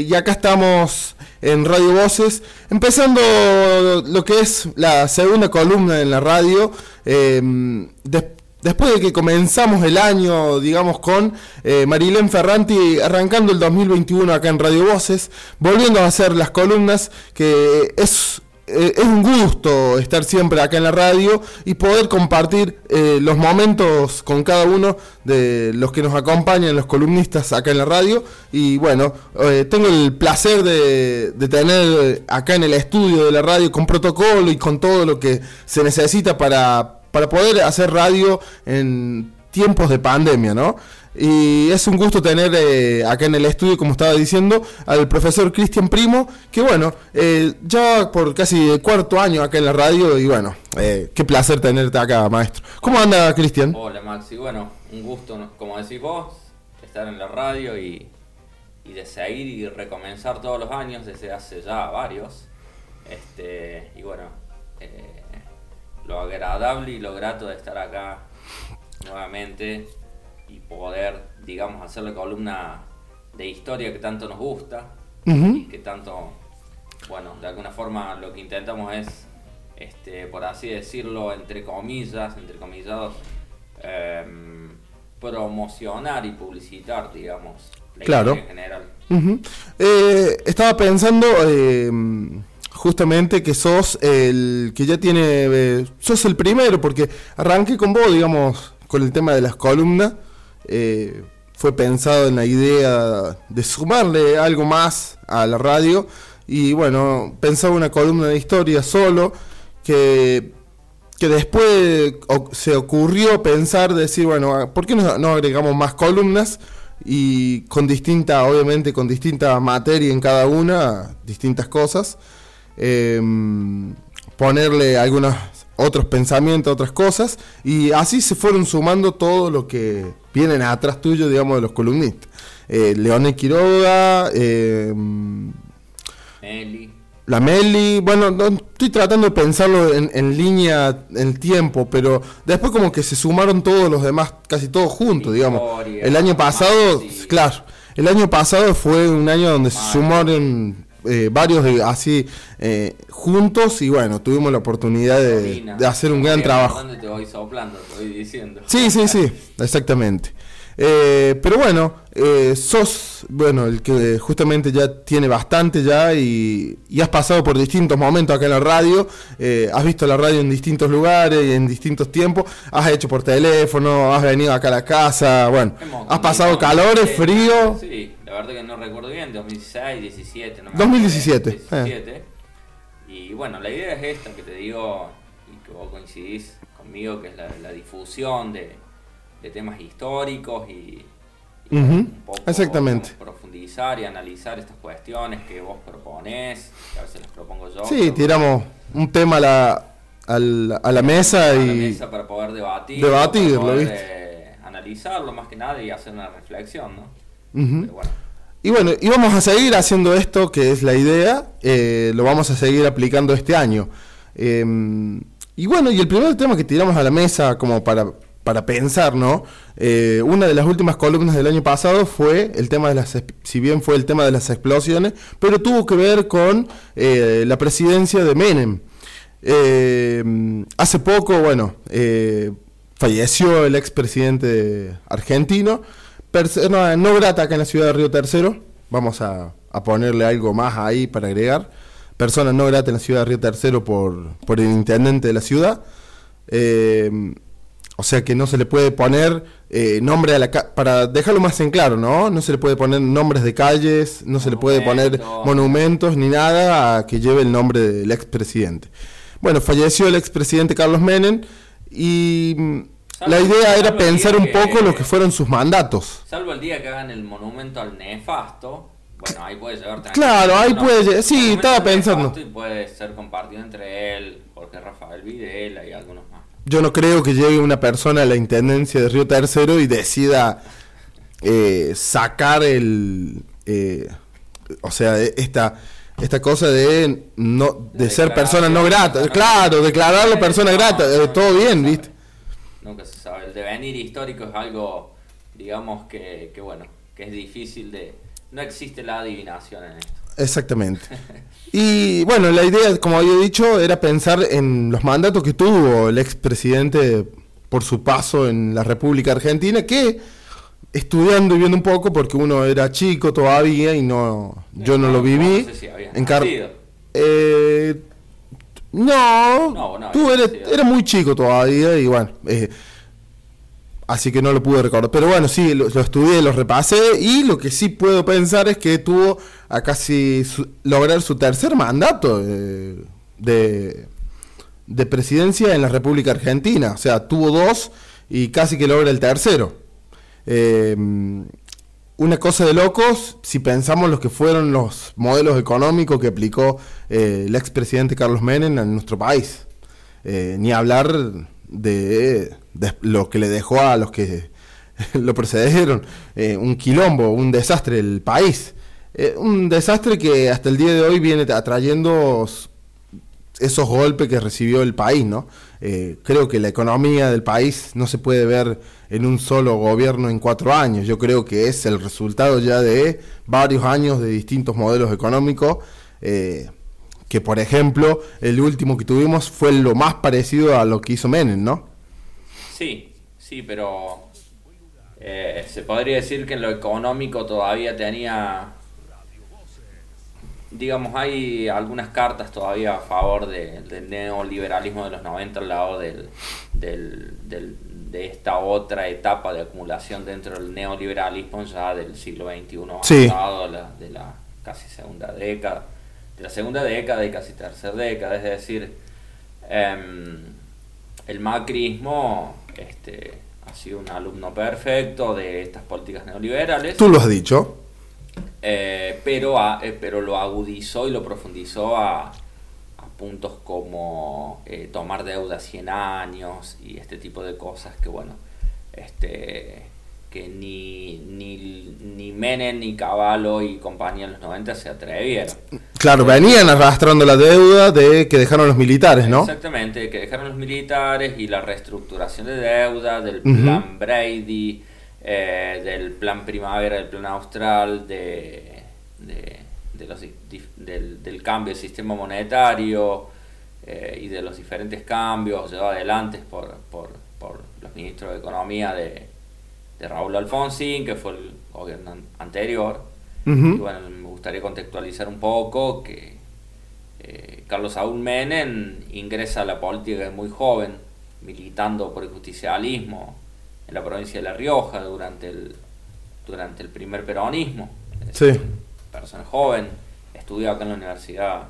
Y acá estamos en Radio Voces, empezando lo que es la segunda columna en la radio. Eh, después de que comenzamos el año, digamos, con eh, Marilén Ferranti arrancando el 2021 acá en Radio Voces, volviendo a hacer las columnas, que es eh, es un gusto estar siempre acá en la radio y poder compartir eh, los momentos con cada uno de los que nos acompañan, los columnistas acá en la radio. Y bueno, eh, tengo el placer de, tener acá en el estudio de la radio con protocolo y con todo lo que se necesita para, para poder hacer radio en tiempos de pandemia, ¿no? Y es un gusto tener eh, acá en el estudio, como estaba diciendo, al profesor Cristian Primo, que bueno, eh, ya por casi cuarto año acá en la radio y bueno, eh, qué placer tenerte acá, maestro. ¿Cómo anda, Cristian? Hola, Maxi. Bueno, un gusto, como decís vos, estar en la radio y, y de seguir y recomenzar todos los años desde hace ya varios. Este, y bueno, lo agradable y lo grato de estar acá nuevamente y poder, digamos, hacer la columna de historia que tanto nos gusta y que tanto, bueno, de alguna forma lo que intentamos es, este, por así decirlo, entre comillas, entre comillados, em, promocionar y publicitar, digamos, la claro. en general. Eh, estaba pensando em, justamente que sos el que ya tiene, eh, sos el primero, porque arranqué con vos, digamos, con el tema de las columnas. Fue pensado en la idea de sumarle algo más a la radio y bueno, pensaba una columna de historia solo que, que después se ocurrió pensar, decir, bueno, ¿por qué no, agregamos más columnas? Y con distinta, obviamente con distinta materia en cada una, distintas cosas, em, ponerle algunas otros pensamientos, otras cosas, y así se fueron sumando todo lo que vienen atrás tuyo, digamos, de los columnistas. Eh, Leone Quiroga, eh, Meli. La Meli, bueno, no, estoy tratando de pensarlo en, en, línea, en tiempo, pero después como que se sumaron todos los demás, casi todos juntos, digamos. El año pasado, claro, el año pasado fue un año donde se sumaron eh, varios de, así eh, juntos y bueno, tuvimos la oportunidad de, hacer un gran trabajo. Sí, sí, sí, exactamente. Eh, pero bueno, sos, bueno, el que justamente ya tiene bastante ya y, has pasado por distintos momentos acá en la radio, has visto la radio en distintos lugares y en distintos tiempos, has hecho por teléfono, has venido acá a la casa, bueno, has pasado calores, frío. Sí la verdad que no recuerdo bien, 2016, 17, no 2017. 2017. Y bueno, la idea es esta que te digo y que vos coincidís conmigo, que es la, difusión de, temas históricos y, un poco Exactamente. profundizar y analizar estas cuestiones que vos proponés, que a veces las propongo yo. Sí, tiramos un tema a la, a la, mesa y... la mesa para poder debatir. Debatirlo, ¿viste? analizarlo más que nada y hacer una reflexión, ¿no? Y bueno, y vamos a seguir haciendo esto, que es la idea, eh, lo vamos a seguir aplicando este año. Em, y bueno, y el primer tema que tiramos a la mesa como para, para pensar, ¿no? Eh, una de las últimas columnas del año pasado fue el tema de las, si bien fue el tema de las explosiones, pero tuvo que ver con eh, la presidencia de Menem. Em, hace poco, bueno, falleció el expresidente argentino persona no grata acá en la ciudad de Río Tercero. Vamos a, ponerle algo más ahí para agregar. Persona no grata en la ciudad de Río Tercero por, por el intendente de la ciudad. Eh, o sea que no se le puede poner eh, nombre a la para dejarlo más en claro, ¿no? No se le puede poner nombres de calles, no se le puede poner monumentos ni nada a que lleve el nombre del expresidente. Bueno, falleció el expresidente Carlos Menem y la idea era pensar un poco lo que fueron sus mandatos. Salvo el día que hagan el monumento al nefasto. Bueno, ahí puede llegar Claro, ahí puede llegar. Sí, estaba pensando. Y puede ser compartido entre él, porque Rafael Videla y algunos más. Yo no creo que llegue una persona a la intendencia de Río Tercero y decida eh, sacar el. Eh, o sea, esta esta cosa de no de, ser persona no grata, claro, declararlo persona grata, eh, todo bien, ¿viste? Nunca se sabe. El devenir histórico es algo, digamos, que, que bueno, que es difícil de, no existe la adivinación en esto. Exactamente. Y bueno, la idea, como había dicho, era pensar en los mandatos que tuvo el expresidente por su paso en la República Argentina, que estudiando y viendo un poco, porque uno era chico todavía y no yo no, lo viví. No sé si en. Eh, no, No, no, tú eres- muy chico todavía y bueno, eh, así que no lo pude recordar. Pero bueno, sí, lo, lo estudié, lo repasé y lo que sí puedo pensar es que tuvo a casi su- lograr su tercer mandato eh, de, de presidencia en la República Argentina. O sea, tuvo dos y casi que logra el tercero. Eh, una cosa de locos si pensamos los que fueron los modelos económicos que aplicó eh, el expresidente Carlos Menem en nuestro país. Eh, ni hablar de, lo que le dejó a los que lo precedieron. Eh, un quilombo, un desastre el país. Un desastre que hasta el día de hoy viene atrayendo esos golpes que recibió el país, ¿no? Eh, creo que la economía del país no se puede ver en un solo gobierno en cuatro años. Yo creo que es el resultado ya de varios años de distintos modelos económicos. eh, que por ejemplo, el último que tuvimos fue lo más parecido a lo que hizo Menem, ¿no? Sí, sí, pero eh, se podría decir que en lo económico todavía tenía, digamos, hay algunas cartas todavía a favor de- del neoliberalismo de los 90 al lado del, del- del- de esta otra etapa de acumulación dentro del neoliberalismo ya del siglo XXI Sí. la- de la casi segunda década, de la segunda década y casi tercera década, es decir, em, el macrismo este, ha sido un alumno perfecto de estas políticas neoliberales, Tú lo has dicho. eh, pero, a- eh, pero lo agudizó y lo profundizó a, a puntos como eh, tomar deuda a 100 años y este tipo de cosas que, bueno, este, que ni, ni, ni Menem, ni Cavallo y compañía en los 90 se atrevieron. Claro, venían arrastrando la deuda de que dejaron los militares, ¿no? Exactamente, que dejaron los militares y la reestructuración de deuda, del plan Brady, eh, del plan Primavera, del plan Austral, de, de- de los del, del cambio del sistema monetario eh, y de los diferentes cambios llevados adelante por, por, por los ministros de Economía de, de Raúl Alfonsín, que fue el gobierno an- anterior. Ujú. Y bueno, me gustaría contextualizar un poco que eh, Carlos Saúl Menem ingresa a la política de muy joven, militando por el justicialismo en la provincia de La Rioja durante el, durante el primer peronismo. Sí. Persona joven, estudió acá en la universidad.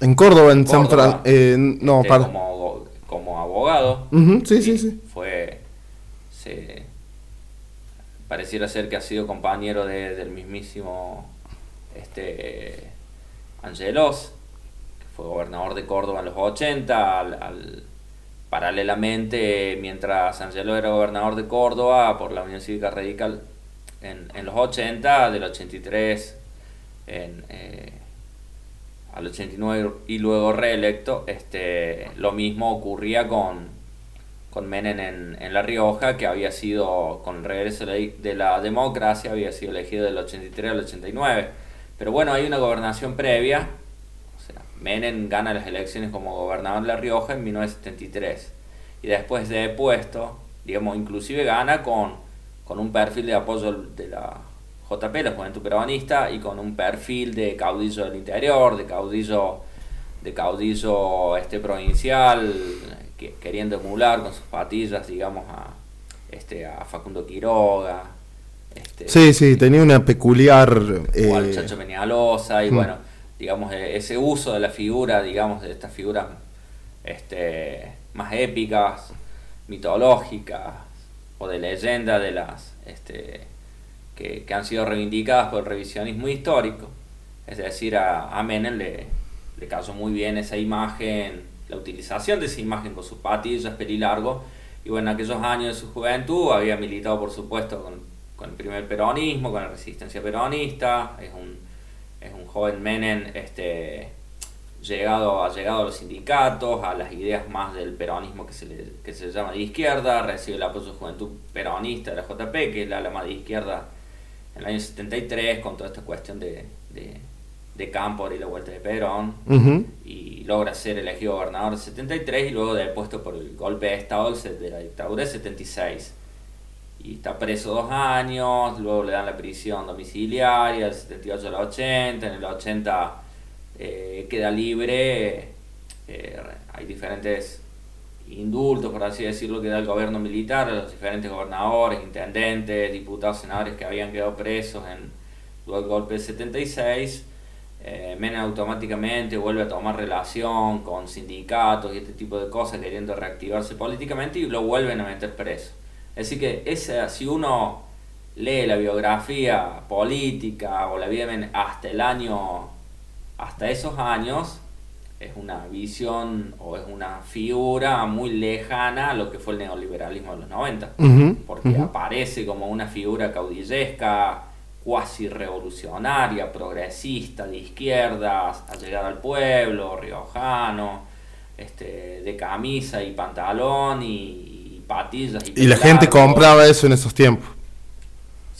En Córdoba, en San Córdoba, Fran... no, este, para... como, como abogado. Ujú, sí, Y sí, sí. Fue. Se, pareciera ser que ha sido compañero de- del mismísimo este, Angelos, que fue gobernador de Córdoba en los 80. al- al- paralelamente, mientras Angelo era gobernador de Córdoba por la Unión Cívica Radical en, en los 80, del 83 en, eh, al 89 y luego reelecto, este, lo mismo ocurría con, con Menem en, en La Rioja, que había sido, con el regreso de la, de la democracia, había sido elegido del 83 al 89. Pero bueno, hay una gobernación previa, o Menem gana las elecciones como gobernador de La Rioja en 1973. Y después de puesto, digamos, inclusive gana con, con un perfil de apoyo de la JP, la Juventud Peronista, y con un perfil de caudillo del interior, de caudillo, de caudillo este provincial, que, queriendo emular con sus patillas, digamos, a, este, a Facundo Quiroga. Este, Sí, sí, tenía una peculiar... o al eh, Chacho Peñalosa y hmm. bueno, digamos, e- ese uso de la figura, digamos, de estas figuras este, más épicas, mitológicas o de leyenda de las este, que, que han sido reivindicadas por el revisionismo histórico. Es decir, a, a Menem le, le cayó muy bien esa imagen, la utilización de esa imagen con sus patillas, pelilargo. Y bueno, en aquellos años de su juventud había militado, por supuesto, con, con el primer peronismo, con la resistencia peronista. Es un, es un joven Menem este, llegado, ha llegado a los sindicatos, a las ideas más del peronismo que se, le, que se llama de izquierda, recibe el apoyo de Juventud Peronista de la JP, que es la ala más de izquierda en el año 73 con toda esta cuestión de, de, de Campo y la vuelta de Perón y logra ser elegido gobernador en 73 y luego depuesto por el golpe de Estado del- de la dictadura de 76. Y está preso dos años, luego le dan la prisión domiciliaria del 78 al 80, en el 80 eh, queda libre, eh, hay diferentes indultos, por así decirlo, que da el gobierno militar a los diferentes gobernadores, intendentes, diputados, senadores que habían quedado presos en del golpe del 76. Eh, Menem automáticamente vuelve a tomar relación con sindicatos y este tipo de cosas, queriendo reactivarse políticamente y lo vuelven a meter preso. Así que esa, si uno lee la biografía política o la vida hasta el año, hasta esos años, es una visión o es una figura muy lejana a lo que fue el neoliberalismo de los 90 Ujú, porque aparece como una figura caudillesca, cuasi revolucionaria, progresista, de izquierdas, a llegar al pueblo, riojano, este, de camisa y pantalón y, y patillas. Y, Y la gente compraba eso en esos tiempos.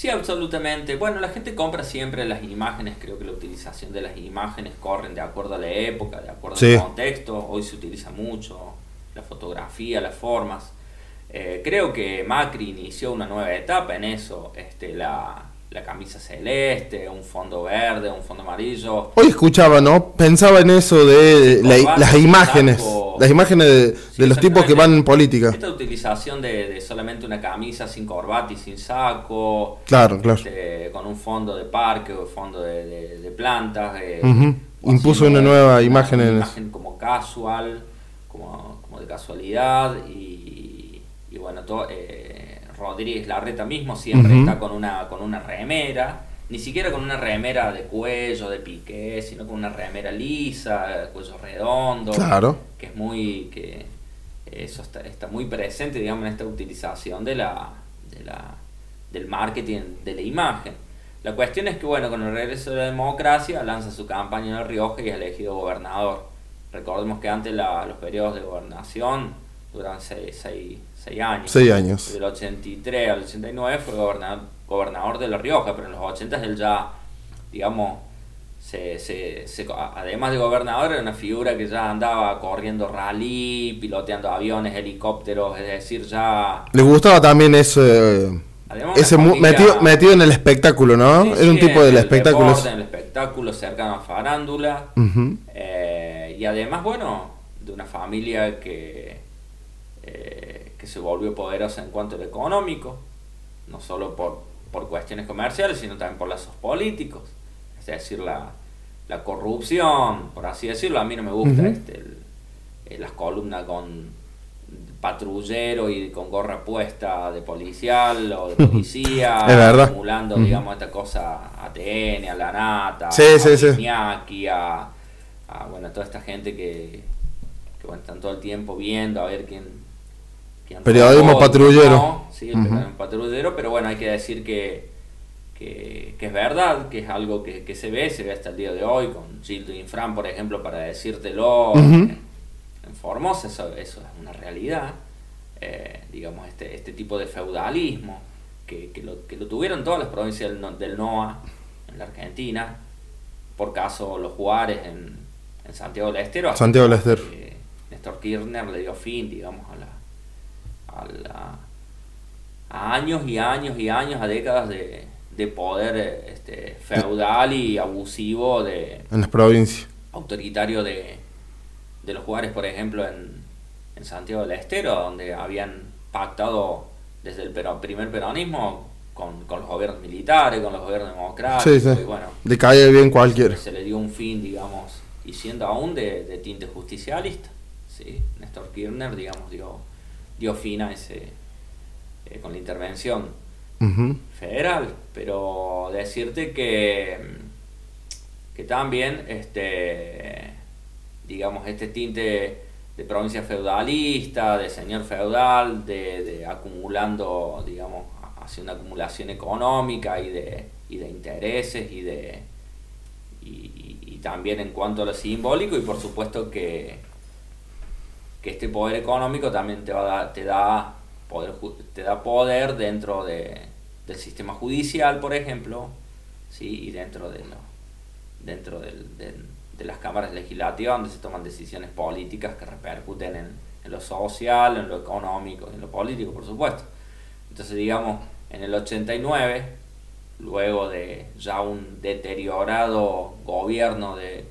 Sí, absolutamente. Bueno, la gente compra siempre las imágenes, creo que la utilización de las imágenes corren de acuerdo a la época, de acuerdo Sí. al contexto. Hoy se utiliza mucho la fotografía, las formas. Eh, creo que Macri inició una nueva etapa en eso, este, la, la camisa celeste, un fondo verde, un fondo amarillo. Hoy escuchaba, ¿no? Pensaba en eso de la- las imágenes. Las imágenes de, los tipos que van en política. Esta utilización de, de solamente una camisa sin corbata y sin saco, Claro, claro. este, con un fondo de parque o fondo de, plantas. Impuso una nueva imagen una en imagen como casual, como, como de casualidad. Y, y bueno, to- eh, Rodríguez Larreta mismo siempre está con una, con una remera. Ni siquiera con una remera de cuello, de piqué, sino con una remera lisa, cuello redondo Claro. que es muy que eso está, está muy presente digamos en esta utilización de la, de la del marketing de la imagen la cuestión es que bueno con el regreso de la democracia lanza su campaña en el Rioja y es elegido gobernador recordemos que antes la- los periodos de gobernación duran seis, seis- seis años Seis años. del 83 al 89 fue gobernador, gobernador de La Rioja, pero en los 80 él ya, digamos, se, se, se- a- además de gobernador, era una figura que ya andaba corriendo rally, piloteando aviones, helicópteros, es decir, ya... Le gustaba también ese, Además, ese una mu- familia- metido, metido en el espectáculo, ¿no? Sí, Era un sí, tipo del el espectáculo. deporte, en el espectáculo cercano a farándula. Eh, y además, bueno, de una familia que, eh, que se volvió poderosa en cuanto a lo económico, no solo por, por cuestiones comerciales, sino también por lazos políticos. Es decir, la, la corrupción, por así decirlo, a mí no me gusta este, el- eh, las columnas con patrullero y con gorra puesta de policial o de policía, acumulando, digamos, esta cosa a TN, a La Nata, Sí, a sí, sí. Iñaki, a, a, bueno, toda esta gente que, que bueno, están todo el tiempo viendo a ver quién... quién Periodismo robó patrullero. no. Sí, el pero bueno, hay que decir que, que, que es verdad, que es algo que, que se ve, se ve hasta el día de hoy, con Gildo Infran, por ejemplo, para decírtelo, Ujú. en, en Formosa, eso, eso es una realidad, eh, digamos, este, este tipo de feudalismo, que, que, lo, que lo tuvieron todas las provincias del, del NOA en la Argentina, por caso los Juárez en, en Santiago del Estero, Santiago del Estero. Néstor Kirchner le dio fin, digamos, a la, a la a años y años y años, a décadas de, de poder eh, este, feudal y abusivo de En las provincias. autoritario de, de los Juárez, por ejemplo, en, en Santiago del Estero, donde habían pactado desde el pero- primer peronismo con, con los gobiernos militares, con los gobiernos democráticos, Sí, sí. y bueno, Le cae bien cualquiera. se le dio un fin, digamos, y siendo aún de, de tinte justicialista. ¿sí? Néstor Kirchner, digamos, dio, dio fin a ese, eh, con la intervención federal, pero decirte que, que también, este, digamos, este tinte de provincia feudalista, de señor feudal, de, de acumulando, digamos, hacia una acumulación económica y de, y de intereses y de y, también en cuanto a lo simbólico y por supuesto que, que este poder económico también te va a te da te da poder dentro de, del sistema judicial, por ejemplo, ¿sí? y dentro de, lo, dentro del, de las cámaras legislativas donde se toman decisiones políticas que repercuten en, en lo social, en lo económico, en lo político, por supuesto. Entonces, digamos, en el 89, luego de ya un deteriorado gobierno de,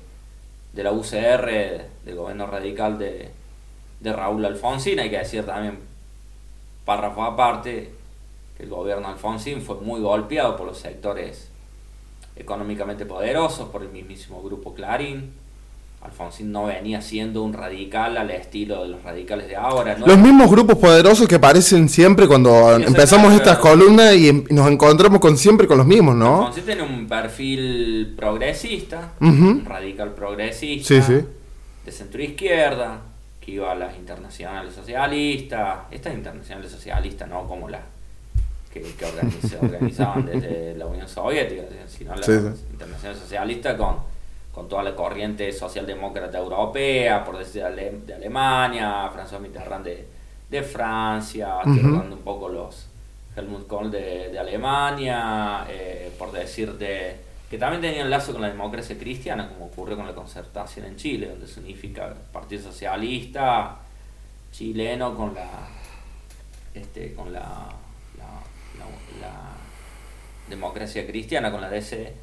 de la UCR, del gobierno radical de, de Raúl Alfonsín, hay que decir también, párrafo aparte, que el gobierno Alfonsín fue muy golpeado por los sectores económicamente poderosos, por el mismísimo grupo Clarín, Alfonsín no venía siendo un radical al estilo de los radicales de ahora. Los mismos grupos poderosos que aparecen siempre cuando empezamos estas columnas y em, nos encontramos con siempre con los mismos, ¿no? Alfonsín tiene un perfil progresista, un radical progresista, de centro izquierda, que iba a las internacionales socialistas, estas internacionales socialistas, no como las que, se organizaban desde la Unión Soviética, sino las internacionales socialistas con con toda la corriente socialdemócrata europea, por decir de Alemania, François Mitterrand de, de Francia, un poco los Helmut Kohl de, Alemania, eh, por decir de que también tenían lazo con la democracia cristiana, como ocurrió con la concertación en Chile, donde se unifica el Partido Socialista chileno con la este, con la, la democracia cristiana, con la DC,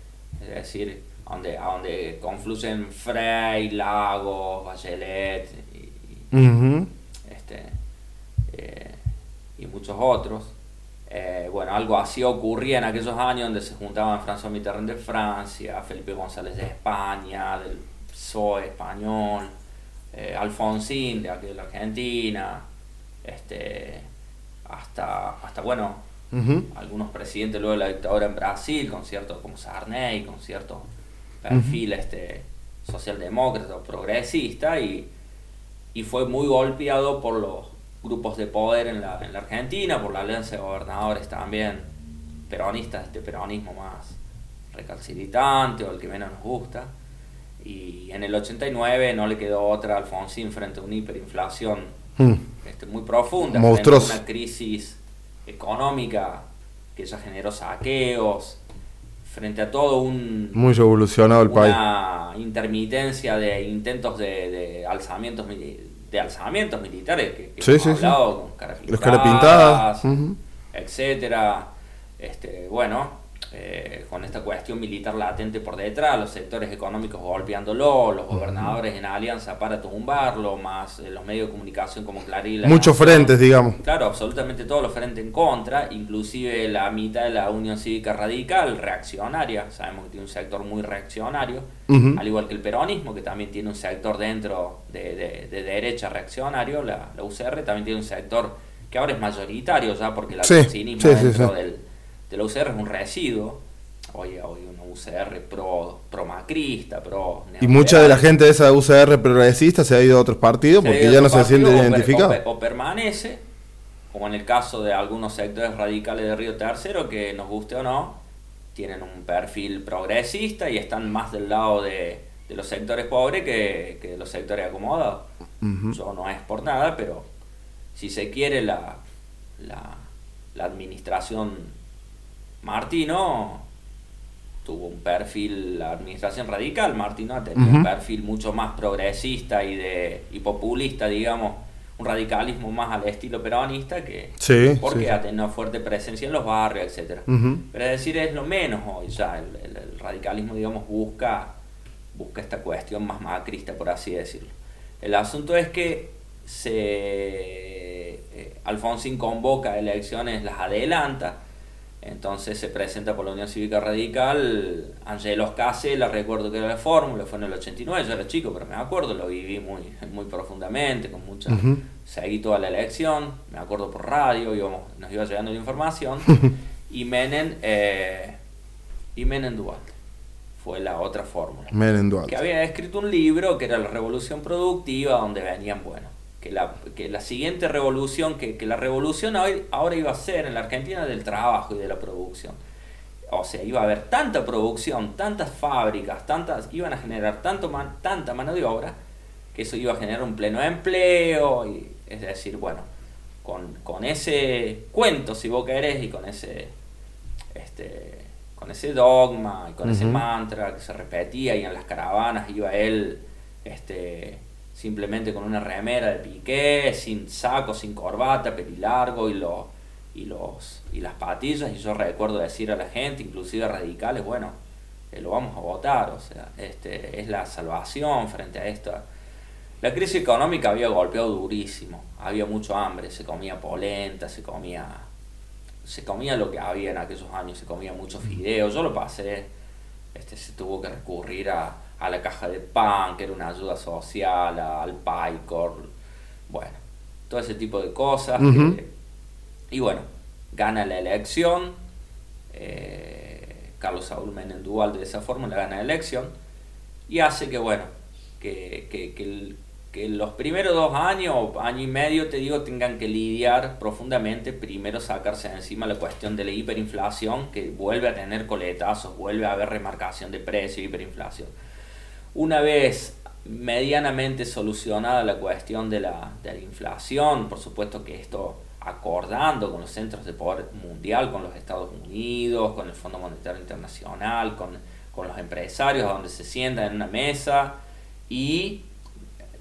es decir, donde, a donde confluyen Frey, Lagos, Bachelet y, este, eh, y muchos otros. Eh, bueno, algo así ocurría en aquellos años donde se juntaban François Mitterrand de Francia, Felipe González de España, del PSOE español, eh, Alfonsín de aquí de la Argentina, este, hasta, hasta bueno, algunos presidentes luego de la dictadura en Brasil, con ciertos como Sarney, con ciertos perfil este, socialdemócrata o progresista y, y, fue muy golpeado por los grupos de poder en la, en la Argentina, por la alianza de gobernadores también, peronistas, este peronismo más recalcitrante o el que menos nos gusta. Y en el 89 no le quedó otra a Alfonsín frente a una hiperinflación hmm. este, muy profunda, frente a una crisis económica que ya generó saqueos, frente a todo un... Muy revolucionado el país. Una intermitencia de intentos de, de alzamientos de alzamientos militares que, que hemos hablado con caras pintadas, etcétera. Este, bueno, eh, con esta cuestión militar latente por detrás, los sectores económicos golpeándolo, los gobernadores en alianza para tumbarlo, más eh, los medios de comunicación como Clarín. Muchos frentes, digamos. Claro, absolutamente todos los frentes en contra, inclusive la mitad de la Unión Cívica Radical, reaccionaria, sabemos que tiene un sector muy reaccionario, al igual que el peronismo, que también tiene un sector dentro de, derecha reaccionario, la, UCR también tiene un sector que ahora es mayoritario ya, porque el sí, dentro del de la UCR es un residuo. Oye, hoy una UCR pro, pro macrista, pro... Y mucha de la gente de esa UCR progresista se ha ido a otros partidos porque ya no se siente identificado. O, permanece, como en el caso de algunos sectores radicales de Río Tercero, que nos guste o no, tienen un perfil progresista y están más del lado de, los sectores pobres que, de los sectores acomodados. Eso no es por nada, pero si se quiere la, la, la administración Martino tuvo un perfil, la administración radical, Martino ha tenido un perfil mucho más progresista y, de, y populista, digamos, un radicalismo más al estilo peronista que porque ha tenido fuerte presencia en los barrios, etcétera. Pero es decir, es lo menos hoy ya, el, radicalismo, digamos, busca, busca esta cuestión más macrista, por así decirlo. El asunto es que se eh, Alfonsín convoca elecciones, las adelanta, entonces se presenta por la Unión Cívica Radical Angelo Case, la recuerdo que era de fórmula, fue en el 89, yo era chico, pero me acuerdo, lo viví muy, muy profundamente, con mucha... Seguí toda la elección, me acuerdo por radio, íbamos, nos iba llegando la información, y Menem, eh, y Menem Duarte fue la otra fórmula. Menem Duarte. Que había escrito un libro que era La Revolución Productiva, donde venían, bueno, que la, que la siguiente revolución, que, que la revolución hoy, ahora iba a ser en la Argentina del trabajo y de la producción. O sea, iba a haber tanta producción, tantas fábricas, tantas, iban a generar tanto tanta mano de obra, que eso iba a generar un pleno empleo, y, es decir, bueno, con, con ese cuento, si vos querés, y con ese este, con ese dogma y con ese mantra que se repetía y en las caravanas iba él este, simplemente con una remera de piqué, sin saco, sin corbata, pelilargo y, lo, y, los, y las patillas. Y yo recuerdo decir a la gente, inclusive a radicales, bueno, eh, lo vamos a votar, o sea, este, es la salvación frente a esto. La crisis económica había golpeado durísimo, había mucho hambre, se comía polenta, se comía se comía lo que había en aquellos años, se comía mucho fideo, yo lo pasé, este, se tuvo que recurrir a, la caja de pan, que era una ayuda social, al PAICOR, bueno, todo ese tipo de cosas. y bueno, gana la elección, eh, Carlos Saúl Menem Dual de esa forma le gana la elección y hace que, bueno, que, que, que el, que los primeros dos años año y medio, te digo, tengan que lidiar profundamente, primero sacarse de encima la cuestión de la hiperinflación, que vuelve a tener coletazos, vuelve a haber remarcación de precio, hiperinflación. Una vez medianamente solucionada la cuestión de la, de la inflación, por supuesto que esto acordando con los centros de poder mundial, con los Estados Unidos, con el Fondo Monetario Internacional, con, con los empresarios, donde se sientan en una mesa y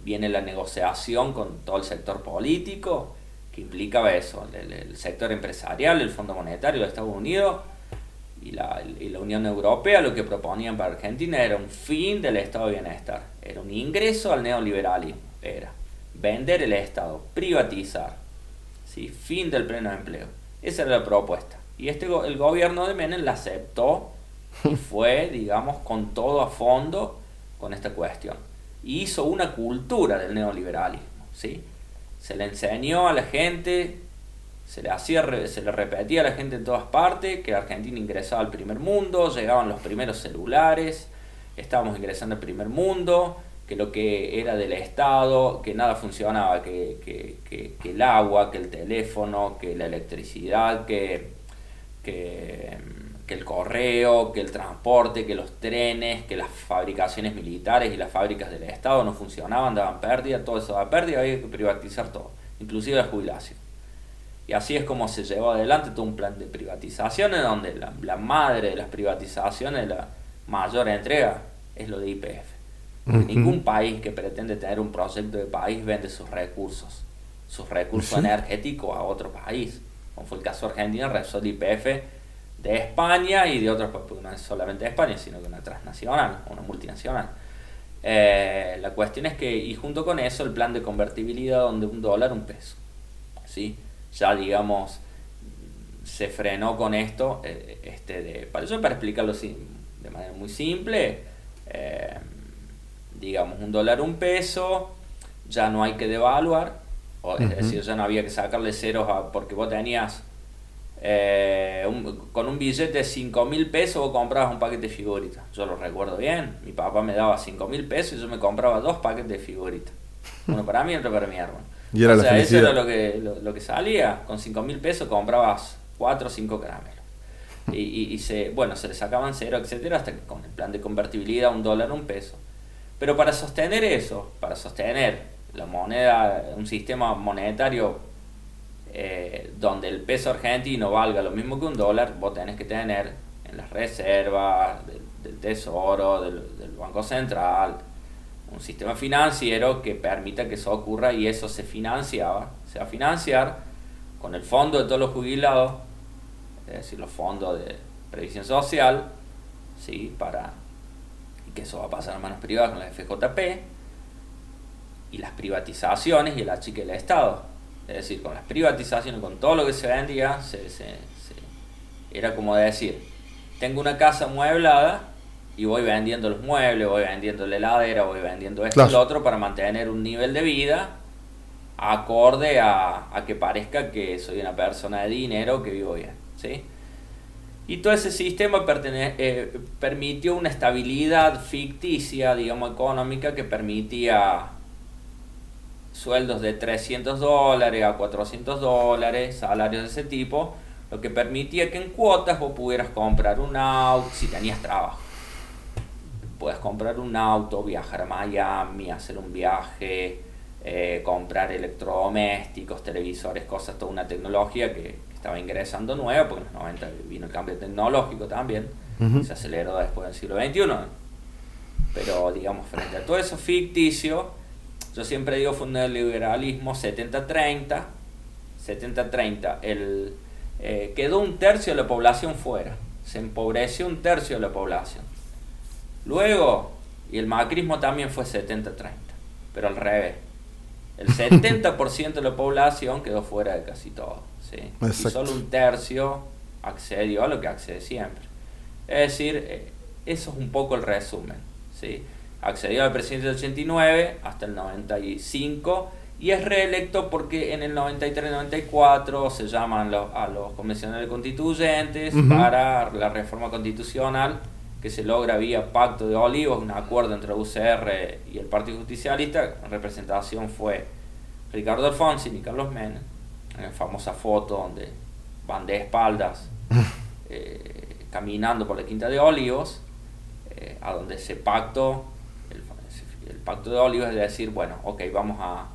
viene la negociación con todo el sector político, que implicaba eso, el, sector empresarial, el Fondo Monetario de Estados Unidos y la, y la, Unión Europea, lo que proponían para Argentina era un fin del estado de bienestar, era un ingreso al neoliberalismo, era vender el Estado, privatizar, ¿sí? fin del pleno empleo. Esa era la propuesta. Y este, el gobierno de Menem la aceptó y fue, digamos, con todo a fondo con esta cuestión y hizo una cultura del neoliberalismo. ¿sí? Se le enseñó a la gente, se le, hacía, se le repetía a la gente en todas partes que Argentina ingresaba al primer mundo, llegaban los primeros celulares, estábamos ingresando al primer mundo, que lo que era del Estado, que nada funcionaba, que, que, que el agua, que el teléfono, que la electricidad, que, que el correo, que el transporte, que los trenes, que las fabricaciones militares y las fábricas del Estado no funcionaban, daban pérdida, todo eso daba pérdida, había que privatizar todo, inclusive la jubilación. Y así es como se llevó adelante todo un plan de privatización en donde la, madre de las privatizaciones, la mayor entrega, es lo de IPF. Ningún país que pretende tener un proyecto de país vende sus recursos, sus recursos energéticos a otro país. Como fue el caso argentino, rezó el IPF de España y de otros, porque no es solamente de España, sino que una transnacional, una multinacional. Eh, la cuestión es que, y junto con eso, el plan de convertibilidad donde un dólar, un peso. ¿sí? Ya, digamos, se frenó con esto. Eh, este de, para eso, para explicarlo de manera muy simple, eh, digamos, un dólar, un peso, ya no hay que devaluar, o, es decir, ya no había que sacarle ceros a, porque vos tenías eh, con un billete de 5 mil pesos vos comprabas un paquete de figuritas. Yo lo recuerdo bien. Mi papá me daba 5 mil pesos y yo me compraba dos paquetes de figuritas. Uno para mí y otro para mi hermano. Y era o sea, eso era lo que, lo, que salía. Con 5 mil pesos comprabas 4 o 5 caramelos. Y, y, se, bueno, se le sacaban cero, etcétera, hasta que con el plan de convertibilidad un dólar, un peso. Pero para sostener eso, para sostener la moneda, un sistema monetario eh, donde el peso argentino valga lo mismo que un dólar, vos tenés que tener en las reservas del, Tesoro, del, Banco Central, un sistema financiero que permita que eso ocurra y eso se financiaba, se va a financiar con el fondo de todos los jubilados, es decir, los fondos de previsión social, ¿sí? para y que eso va a pasar a manos privadas con la FJP y las privatizaciones y el achique del Estado es decir, con las privatizaciones, con todo lo que se vendía, se, era como decir, tengo una casa mueblada y voy vendiendo los muebles, voy vendiendo la heladera, voy vendiendo esto y lo otro para mantener un nivel de vida acorde a, que parezca que soy una persona de dinero que vivo bien. ¿sí? Y todo ese sistema eh, permitió una estabilidad ficticia, digamos, económica que permitía sueldos de 300 dólares a 400 dólares, salarios de ese tipo, lo que permitía que en cuotas vos pudieras comprar un auto si tenías trabajo. Puedes comprar un auto, viajar a Miami, hacer un viaje eh, comprar electrodomésticos, televisores, cosas, toda una tecnología que, estaba ingresando nueva, porque en los 90 vino el cambio tecnológico también, se aceleró después del siglo XXI. Pero digamos, frente a todo eso ficticio, yo siempre digo fue un neoliberalismo 70-30, 70-30, el, eh, quedó un tercio de la población fuera, se empobreció un tercio de la población. Luego, y el macrismo también fue 70-30, pero al revés. El 70% de la población quedó fuera de casi todo. Y solo un tercio accedió a lo que accede siempre. Es decir, eh, eso es un poco el resumen. ¿sí? Accedió al presidente del 89 hasta el 95 y es reelecto porque en el 93-94 se llaman a los convencionales constituyentes para la reforma constitucional que se logra vía Pacto de Olivos, un acuerdo entre UCR y el Partido Justicialista. La representación fue Ricardo Alfonso y Carlos Menem en famosa foto donde van de espaldas eh, caminando por la Quinta de Olivos, eh, a donde ese pacto, el, pacto de Olivos es decir, bueno, ok, vamos a,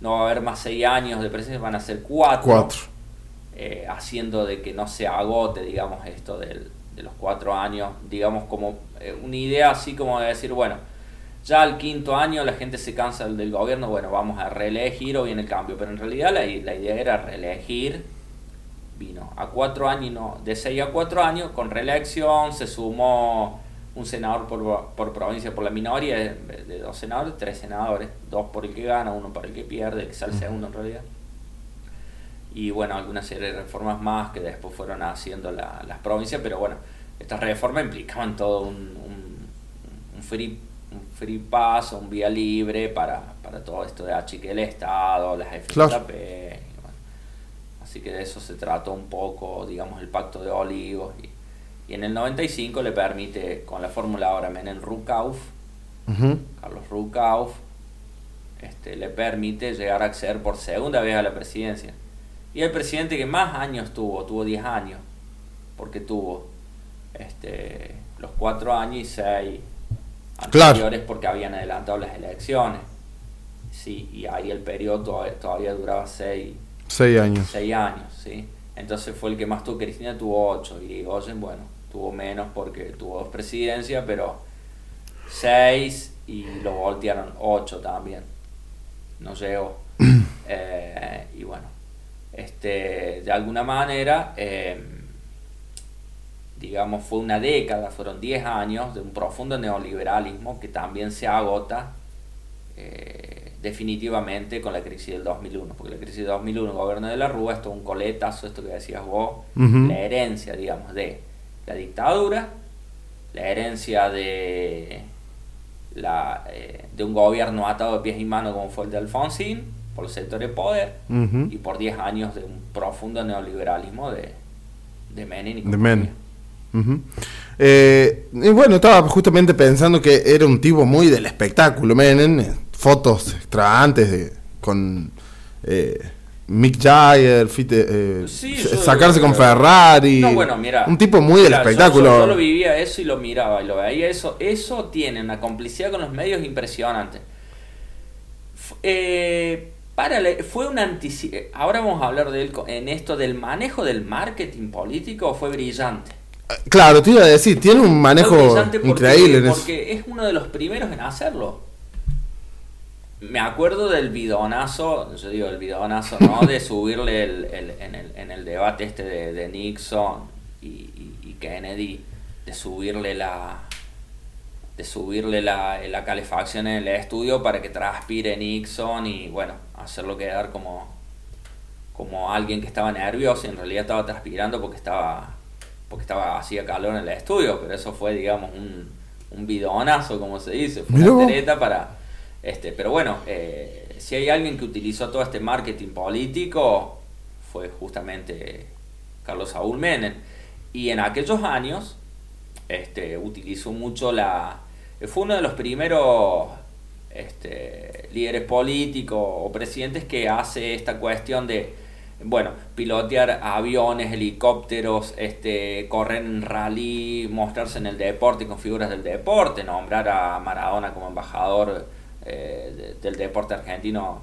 no va a haber más seis años de presencia, van a ser cuatro, eh, haciendo de que no se agote, digamos, esto del, de los cuatro años, digamos, como una idea así como de decir, bueno, ya al quinto año la gente se cansa del gobierno, bueno, vamos a reelegir o viene el cambio, pero en realidad la, idea era reelegir, vino a cuatro años, no, de seis a cuatro años, con reelección se sumó un senador por, por provincia por la minoría, de, dos senadores, tres senadores, dos por el que gana, uno por el que pierde, el que sale segundo en realidad. Y bueno, alguna serie de reformas más que después fueron haciendo las provincias, pero bueno, estas reformas implicaban todo un, un, un free un free pass, un vía libre para, todo esto de achique el Estado, las FJP. así que de eso se trató un poco, digamos, el pacto de Olivos. Y, en el 95 le permite, con la fórmula ahora Menem Rukauf, Carlos Rukauf, este, le permite llegar a acceder por segunda vez a la presidencia. Y el presidente que más años tuvo, tuvo 10 años, porque tuvo este, los 4 años y 6 anteriores porque habían adelantado las elecciones. Sí, y ahí el periodo todavía, duraba seis, años. Seis años, sí. Entonces fue el que más tuvo. Cristina tuvo ocho y Goyen, bueno, tuvo menos porque tuvo dos presidencias, pero seis y lo voltearon ocho también. No llegó. Eh, y bueno, este, de alguna manera... Eh, digamos, fue una década, fueron 10 años de un profundo neoliberalismo que también se agota eh, definitivamente con la crisis del 2001, porque la crisis del 2001, el gobierno de la Rúa, esto es un coletazo, esto que decías vos, la herencia, digamos, de la dictadura, la herencia de, la, eh, de un gobierno atado de pies y manos como fue el de Alfonsín, por el sector de poder, y por 10 años de un profundo neoliberalismo de, de Menem y de eh, y bueno, estaba justamente pensando que era un tipo muy del espectáculo, Menem, eh, fotos extravagantes de, con eh, Mick Jagger, sacarse con Ferrari. un tipo muy del espectáculo. Yo, lo vivía eso y lo miraba y lo veía eso. Eso tiene una complicidad con los medios impresionante. Para, fue un Ahora vamos a hablar de él en esto del manejo del marketing político, fue brillante. Claro, te iba a decir, tiene un manejo increíble. porque es uno de los primeros en hacerlo. Me acuerdo del bidonazo, yo digo el bidonazo, ¿no? De subirle el, en, el, en, el, debate este de, Nixon y, Kennedy, de subirle la de subirle la, la calefacción en el estudio para que transpire Nixon y bueno, hacerlo quedar como, como alguien que estaba nervioso y en realidad estaba transpirando porque estaba porque estaba hacía calor en el estudio, pero eso fue, digamos, un, un bidonazo, como se dice, fue una treta para... Este, pero bueno, eh, si hay alguien que utilizó todo este marketing político, fue justamente Carlos Saúl Menem. Y en aquellos años este, utilizó mucho la... Fue uno de los primeros este, líderes políticos o presidentes que hace esta cuestión de bueno, pilotear aviones, helicópteros, este, correr en rally, mostrarse en el deporte con figuras del deporte, nombrar a Maradona como embajador eh, del deporte argentino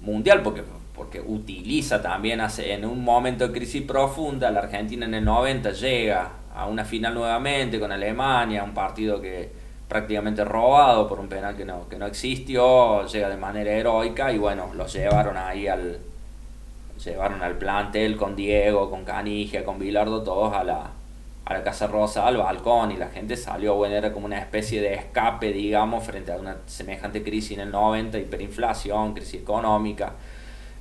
mundial, porque, porque utiliza también, hace, en un momento de crisis profunda, la Argentina en el 90 llega a una final nuevamente con Alemania, un partido que prácticamente robado por un penal que no, que no existió, llega de manera heroica y bueno, los llevaron ahí al llevaron al plantel con Diego, con Canigia, con Bilardo, todos a la, a la Casa Rosa, al balcón, y la gente salió, bueno, era como una especie de escape, digamos, frente a una semejante crisis en el 90, hiperinflación, crisis económica.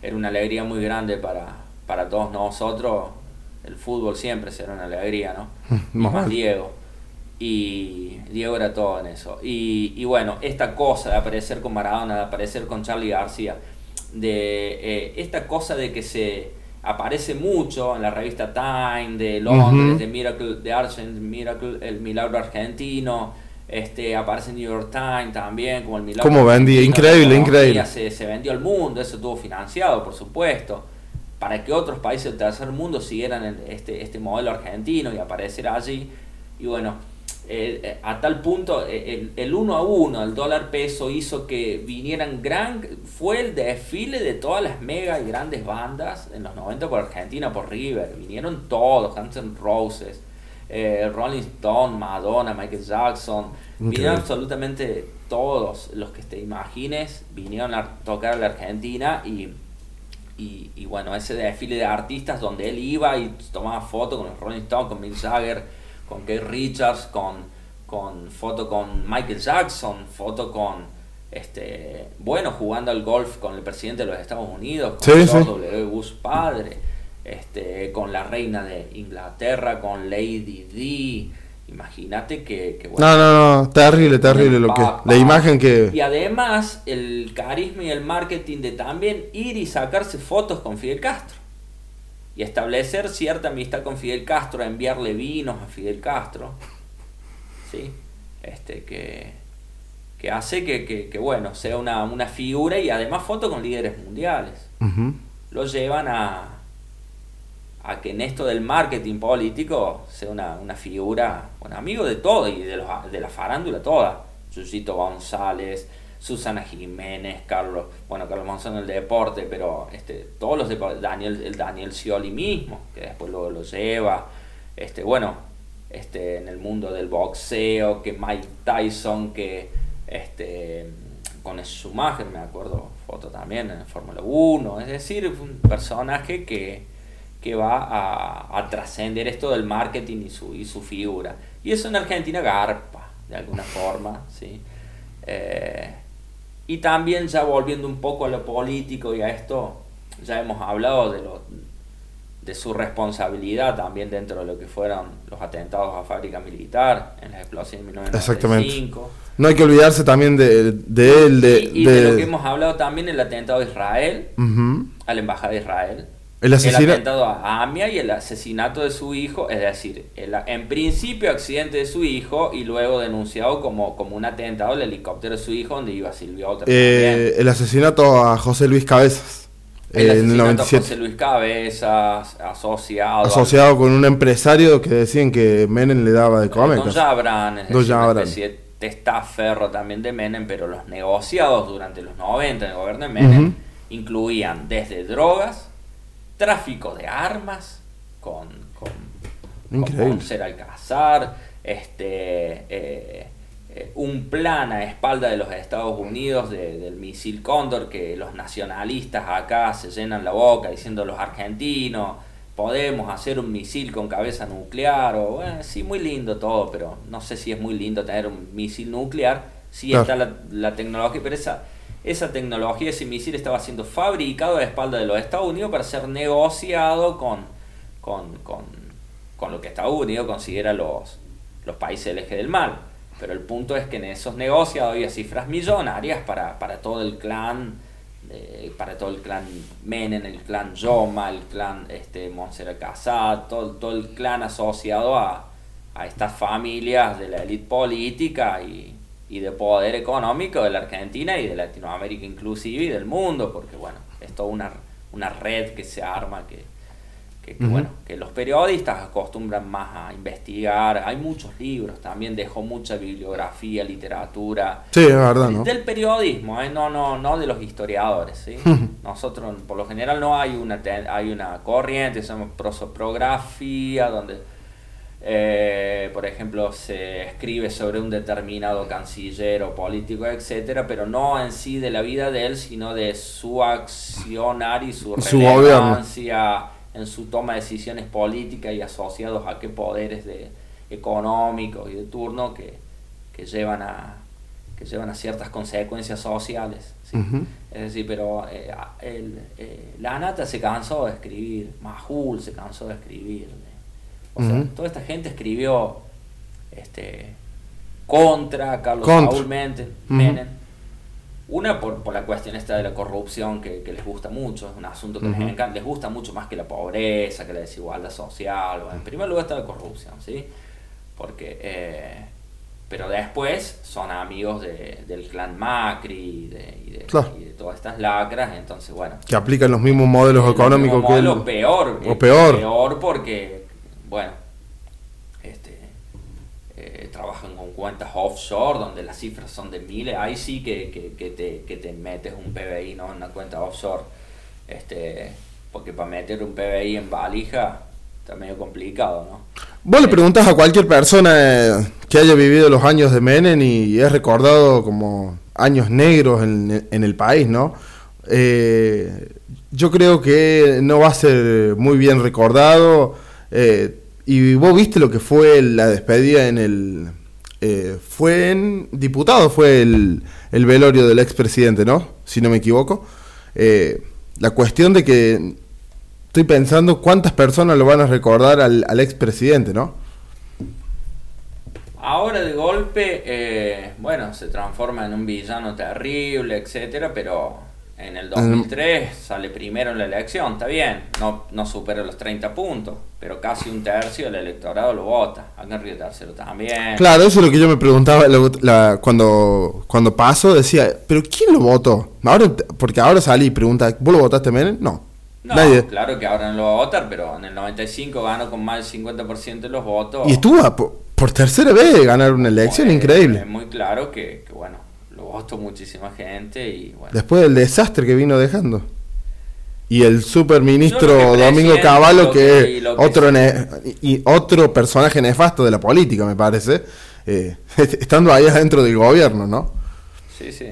Era una alegría muy grande para, para todos nosotros. El fútbol siempre será una alegría, ¿no? más Diego. Y Diego era todo en eso. Y, y, bueno, esta cosa de aparecer con Maradona, de aparecer con Charlie García, de eh, esta cosa de que se aparece mucho en la revista Time de Londres, de Miracle, de Argent, Miracle, el milagro argentino, este aparece en New York Times también como el milagro. Como vendía, increíble, increíble. Se, se vendió al mundo, eso estuvo financiado, por supuesto, para que otros países del tercer mundo siguieran este, este modelo argentino y aparecer allí. Y bueno, eh, eh, a tal punto, eh, el, uno a uno, el dólar peso hizo que vinieran gran, fue el desfile de todas las mega y grandes bandas en los 90 por Argentina, por River, vinieron todos, Guns N' Roses, Rolling Stone, Madonna, Michael Jackson, vinieron absolutamente todos. Los que te imagines, vinieron a tocar a la Argentina y, y, y bueno, ese desfile de artistas donde él iba y tomaba fotos con los Rolling Stone, con Mick Jagger, con Keith Richards, con, con foto con Michael Jackson, foto con este bueno jugando al golf con el presidente de los Estados Unidos, con George W. Bush padre, este, con la reina de Inglaterra, con Lady D. Imagínate que, No, no, no, terrible, terrible lo que la imagen que y además el carisma y el marketing de también ir y sacarse fotos con Fidel Castro y establecer cierta amistad con Fidel Castro, enviarle vinos a Fidel Castro, ¿sí? este, que, que hace que, que, bueno, sea una, una, figura y además foto con líderes mundiales. Lo llevan a, a que en esto del marketing político sea una, una figura, un amigo de todo y de, los, de la farándula toda. Susito González, Susana Jiménez, Carlos, bueno, Carlos Monzón en el deporte, pero este, todos los deportes, Daniel, el Daniel Scioli mismo, que después luego lo lleva, este, bueno, este, en el mundo del boxeo, que Mike Tyson, que este, con Schumacher, me acuerdo, foto también en Fórmula 1, es decir, un personaje que, que va a, a trascender esto del marketing y su, y su figura. Y eso en Argentina garpa, de alguna forma, ¿sí? Eh, y también ya volviendo un poco a lo político y a esto, ya hemos hablado de, lo, de su responsabilidad también dentro de lo que fueron los atentados a fábrica militar en la explosión de 1995. No hay que olvidarse también de, de él. De, y, de, lo que hemos hablado también, el atentado a Israel, a la embajada de Israel. El, atentado a Amia y el asesinato de su hijo, es decir, el, en principio accidente de su hijo y luego denunciado como, como un atentado el helicóptero de su hijo donde iba Silvia Otra. Eh, el asesinato a José Luis Cabezas. El asesinato a José Luis Cabezas, asociado. Asociado con un empresario que decían que Menem le daba de comer. Don Jabran, es de testaferro también de Menem, pero los negociados durante los 90 en el gobierno de Menem incluían desde drogas tráfico de armas con, con, con Ser Alcázar, este, eh, eh, un plan a espalda de los Estados Unidos del misil Cóndor que los nacionalistas acá se llenan la boca diciendo los argentinos podemos hacer un misil con cabeza nuclear o bueno, sí muy lindo todo pero no sé si es muy lindo tener un misil nuclear sí está la, la tecnología pero esa esa tecnología, ese misil estaba siendo fabricado a la espalda de los Estados Unidos para ser negociado con, con, con, lo que Estados Unidos considera los, los países del eje del mal. Pero el punto es que en esos negociados había cifras millonarias para, para todo el clan, eh, para todo el clan Menem, el clan Yoma, el clan este, Montserrat Casat, todo, todo el clan asociado a, a estas familias de la élite política y, y de poder económico de la Argentina y de Latinoamérica inclusive y del mundo, porque bueno, es toda una, una red que se arma que, que, bueno, que los periodistas acostumbran más a investigar. Hay muchos libros, también dejó mucha bibliografía, literatura. Sí, es verdad, ¿no? Del periodismo, ¿eh? no, no, no de los historiadores. ¿sí? Nosotros, por lo general, no hay una, hay una corriente, se llama prosopografía, donde, eh, por ejemplo, se escribe sobre un determinado canciller o político, etcétera, pero no en sí de la vida de él, sino de su accionar y su, Su relevancia en su toma de decisiones políticas y asociados a qué poderes de, económicos y de turno que, que llevan a que llevan a ciertas consecuencias sociales. Es decir, pero eh, el, eh, la Nata se cansó de escribir, Majul se cansó de escribir. O sea, toda esta gente escribió este, contra Carlos Saúl Menem. Una por, por, la cuestión esta de la corrupción que, les gusta mucho, es un asunto que les encanta, les gusta mucho más que la pobreza, que la desigualdad social. en primer lugar está la corrupción, ¿sí? Porque, eh, pero después son amigos del clan Macri y de, todas estas lacras, entonces bueno. Que aplican los mismos modelos económicos que peor. O peor. Peor porque, bueno, trabajan con cuentas offshore donde las cifras son de miles, ahí sí que, que, te, que te metes un PBI ¿no? en una cuenta offshore. Este, porque para meter un PBI en valija está medio complicado, ¿no? Vos le preguntas a cualquier persona que haya vivido los años de Menem y es recordado como años negros en, en el país, ¿no? Eh, yo creo que no va a ser muy bien recordado. Eh, y vos viste lo que fue la despedida en el... Eh, fue en diputado, fue el, el velorio del expresidente, ¿no? Si no me equivoco. Eh, la cuestión de que estoy pensando cuántas personas lo van a recordar al, al expresidente, ¿no? Ahora de golpe, eh, bueno, se transforma en un villano terrible, etcétera, pero en el 2003 sale primero en la elección, está bien, no, no supera los 30 puntos, pero casi un tercio del electorado lo vota. Acá en Río Tercero también. Claro, eso es lo que yo me preguntaba cuando, cuando paso, decía, ¿pero quién lo votó? Ahora, porque ahora salí y pregunta, ¿vos lo votaste Menem? No. No, claro que ahora no lo va a votar, pero en el 95 ganó con más del 50% de los votos. Y estuvo por, tercera vez ganar una elección, increíble. Es muy claro que, que bueno, costó muchísima gente y bueno. Después del desastre que vino dejando. Y el superministro Domingo Cavallo, que, es otro, y otro personaje nefasto de la política, me parece, eh, estando ahí adentro del gobierno, ¿no? Sí, sí.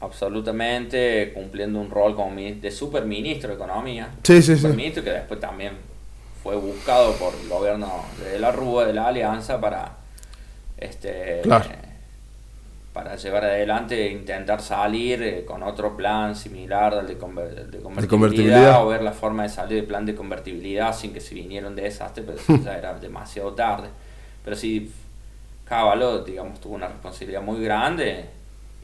Absolutamente cumpliendo un rol como de superministro de Economía. Sí, sí, superministro que después también fue buscado por el gobierno de la Rúa, de la Alianza, para este, para llevar adelante e intentar salir eh, con otro plan similar al de, convertibilidad, o ver la forma de salir del plan de convertibilidad sin que se vinieran de desastre, pero eso ya era demasiado tarde. Pero sí, Caballo, digamos, tuvo una responsabilidad muy grande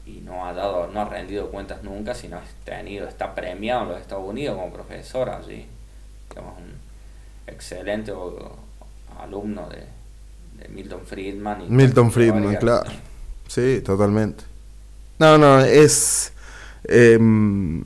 y no ha dado, no ha rendido cuentas nunca, sino tenido, está premiado en los Estados Unidos como profesor allí, digamos, un excelente alumno de, Milton Friedman. Y Milton Friedman, claro. Sí, totalmente. No, no, es. Em,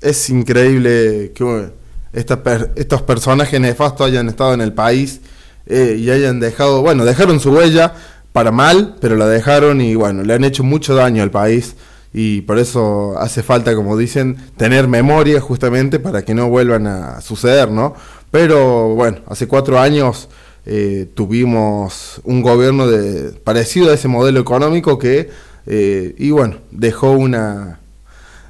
es increíble que estos personajes nefastos hayan estado en el país eh, y hayan dejado. Bueno, dejaron su huella para mal, pero la dejaron y bueno, le han hecho mucho daño al país y por eso hace falta, como dicen, tener memoria justamente para que no vuelvan a suceder, ¿no? Pero bueno, hace cuatro años eh, tuvimos un gobierno de, parecido a ese modelo económico que, eh, y bueno, dejó una,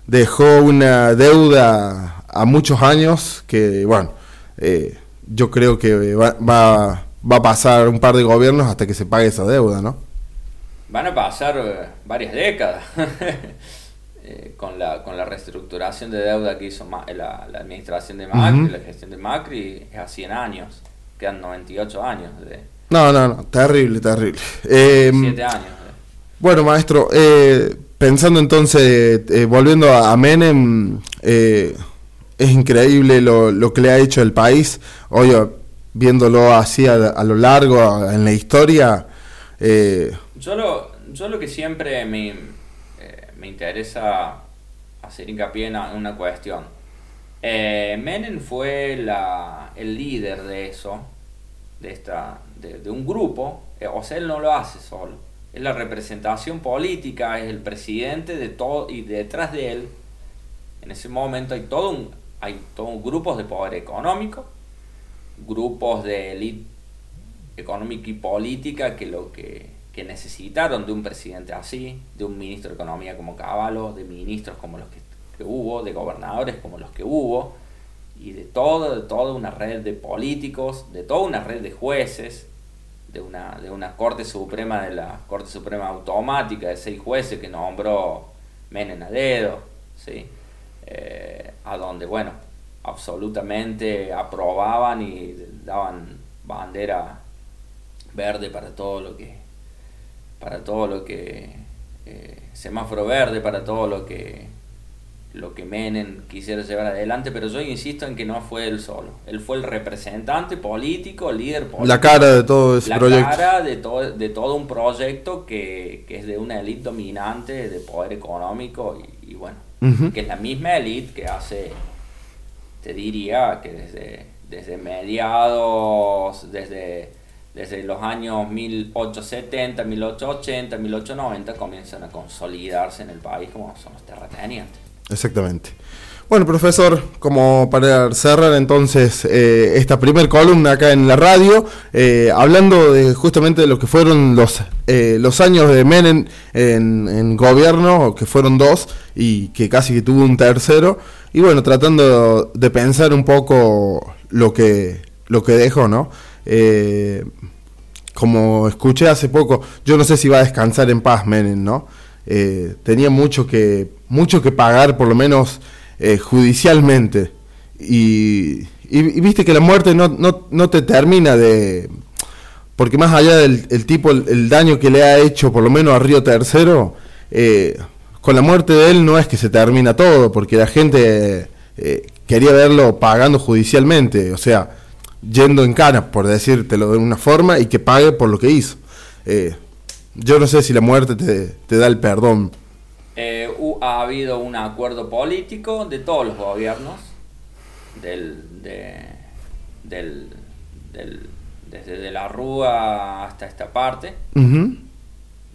dejó una deuda a muchos años que, bueno, eh, yo creo que va, va, va, a pasar un par de gobiernos hasta que se pague esa deuda, ¿no? Van a pasar varias décadas. con, la, con la reestructuración de deuda que hizo la, administración de Macri, la gestión de Macri, es a 100 años quedan 98 años. De, no, no, no, terrible, terrible. Eh, siete años. Bueno, maestro, eh, pensando entonces, eh, volviendo a, Menem, es increíble lo, lo, que le ha hecho el país. Hoy, viéndolo así a, lo largo, en la historia. yo, lo, yo lo que siempre me, me interesa hacer hincapié en una cuestión Eh, Menem fue el líder de eso, de, esta, de, un grupo, eh, o sea, él no lo hace solo. Es la representación política, es el presidente de todo, y detrás de él, en ese momento hay todo un, hay grupos de poder económico, grupos de élite económica y política que lo que, que, necesitaron de un presidente así, de un ministro de Economía como Caballo, de ministros como los que hubo, de gobernadores como los que hubo, y de todo, de toda una red de políticos, de toda una red de jueces, de una, de una Corte Suprema, de la Corte Suprema Automática, de seis jueces que nombró Menem a ¿sí? Eh, a donde, bueno, absolutamente aprobaban y daban bandera verde para todo lo que, para todo lo que, eh, semáforo verde para todo lo que lo que Menem quisiera llevar adelante, pero yo insisto en que no fue él solo. Él fue el representante político, el líder político. La cara de todo ese proyecto. La cara de todo, de todo un proyecto que, es de una élite dominante de poder económico y, bueno, que es la misma élite que hace, te diría, que desde, desde mediados, desde, desde los años 1870, 1880, 1890 comienzan a consolidarse en el país como son los terratenientes. Exactamente. Bueno, profesor, como para cerrar entonces eh, esta primer columna acá en la radio, eh, hablando de justamente de lo que fueron los, eh, los años de Menem en, gobierno, que fueron dos, y que casi que tuvo un tercero, y bueno, tratando de pensar un poco lo que, lo que dejó, ¿no? como escuché hace poco, yo no sé si va a descansar en paz Menem, ¿no? Tenía mucho que mucho que pagar, por lo menos eh, judicialmente. Y, viste que la muerte no, no, no, te termina de... Porque más allá del el tipo, el, daño que le ha hecho, por lo menos a Río Tercero, eh, con la muerte de él no es que se termina todo, porque la gente eh, quería verlo pagando judicialmente, o sea, yendo en cana, por decírtelo de una forma, y que pague por lo que hizo. Yo no sé si la muerte te, te da el perdón. Eh, ha habido un acuerdo político de todos los gobiernos, del, de, del, desde de la Rúa hasta esta parte,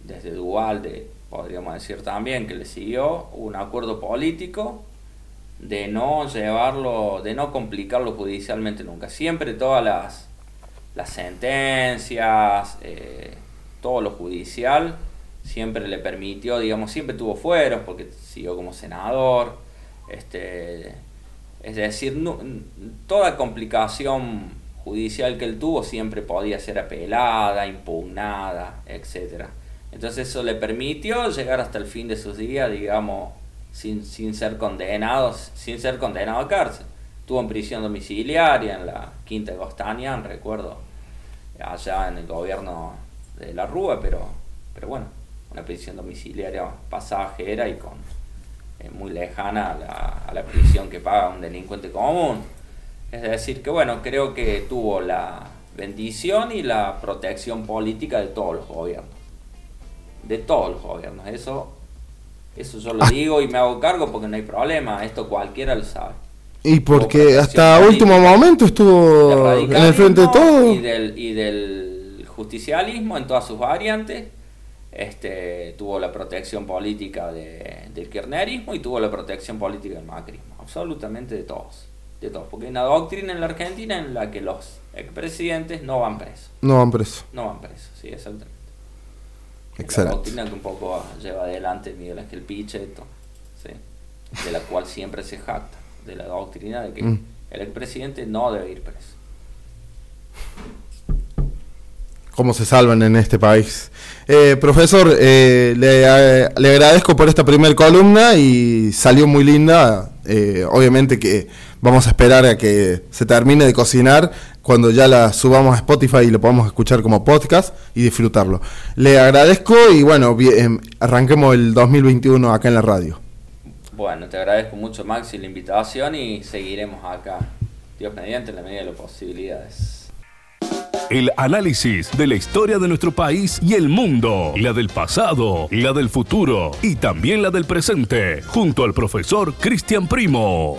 desde Duvalde, podríamos decir también, que le siguió un acuerdo político de no llevarlo, de no complicarlo judicialmente nunca. Siempre todas las, las sentencias, eh, todo lo judicial, siempre le permitió, digamos, siempre tuvo fueros porque siguió como senador. Este, es decir, toda complicación judicial que él tuvo siempre podía ser apelada, impugnada, etc. Entonces eso le permitió llegar hasta el fin de sus días, digamos, sin, sin ser condenado, sin ser condenado a cárcel. Estuvo en prisión domiciliaria en la Quinta de Gostanian, recuerdo, allá en el gobierno de la Rúa, pero, pero bueno, una prisión domiciliaria pasajera y con eh, muy lejana a la, a la prisión que paga un delincuente común. Es decir, que bueno, creo que tuvo la bendición y la protección política de todos los gobiernos. De todos los gobiernos. Eso, eso yo lo ah. digo y me hago cargo porque no hay problema. Esto cualquiera lo sabe. Y porque hasta último momento estuvo en el frente de todo. Y del, y del justicialismo en todas sus variantes este, tuvo la protección política de, del kirchnerismo y tuvo la protección política del macrismo, absolutamente de todos, de todos, porque hay una doctrina en la Argentina en la que los expresidentes no van presos. No van presos. No van presos, sí, exactamente. Excelente. La doctrina que un poco lleva adelante Miguel Ángel Pichetto, ¿sí? de la cual siempre se jacta, de la doctrina de que mm. el expresidente no debe ir preso cómo se salvan en este país. Eh, profesor, eh, le, agradezco por esta primera columna y salió muy linda. Eh, obviamente que vamos a esperar a que se termine de cocinar cuando ya la subamos a Spotify y lo podamos escuchar como podcast y disfrutarlo. Le agradezco y bueno, bien, arranquemos el 2021 acá en la radio. Bueno, te agradezco mucho Max y la invitación y seguiremos acá, Dios mediante, en la medida de las posibilidades. El análisis de la historia de nuestro país y el mundo, la del pasado, la del futuro y también la del presente, junto al profesor Cristian Primo.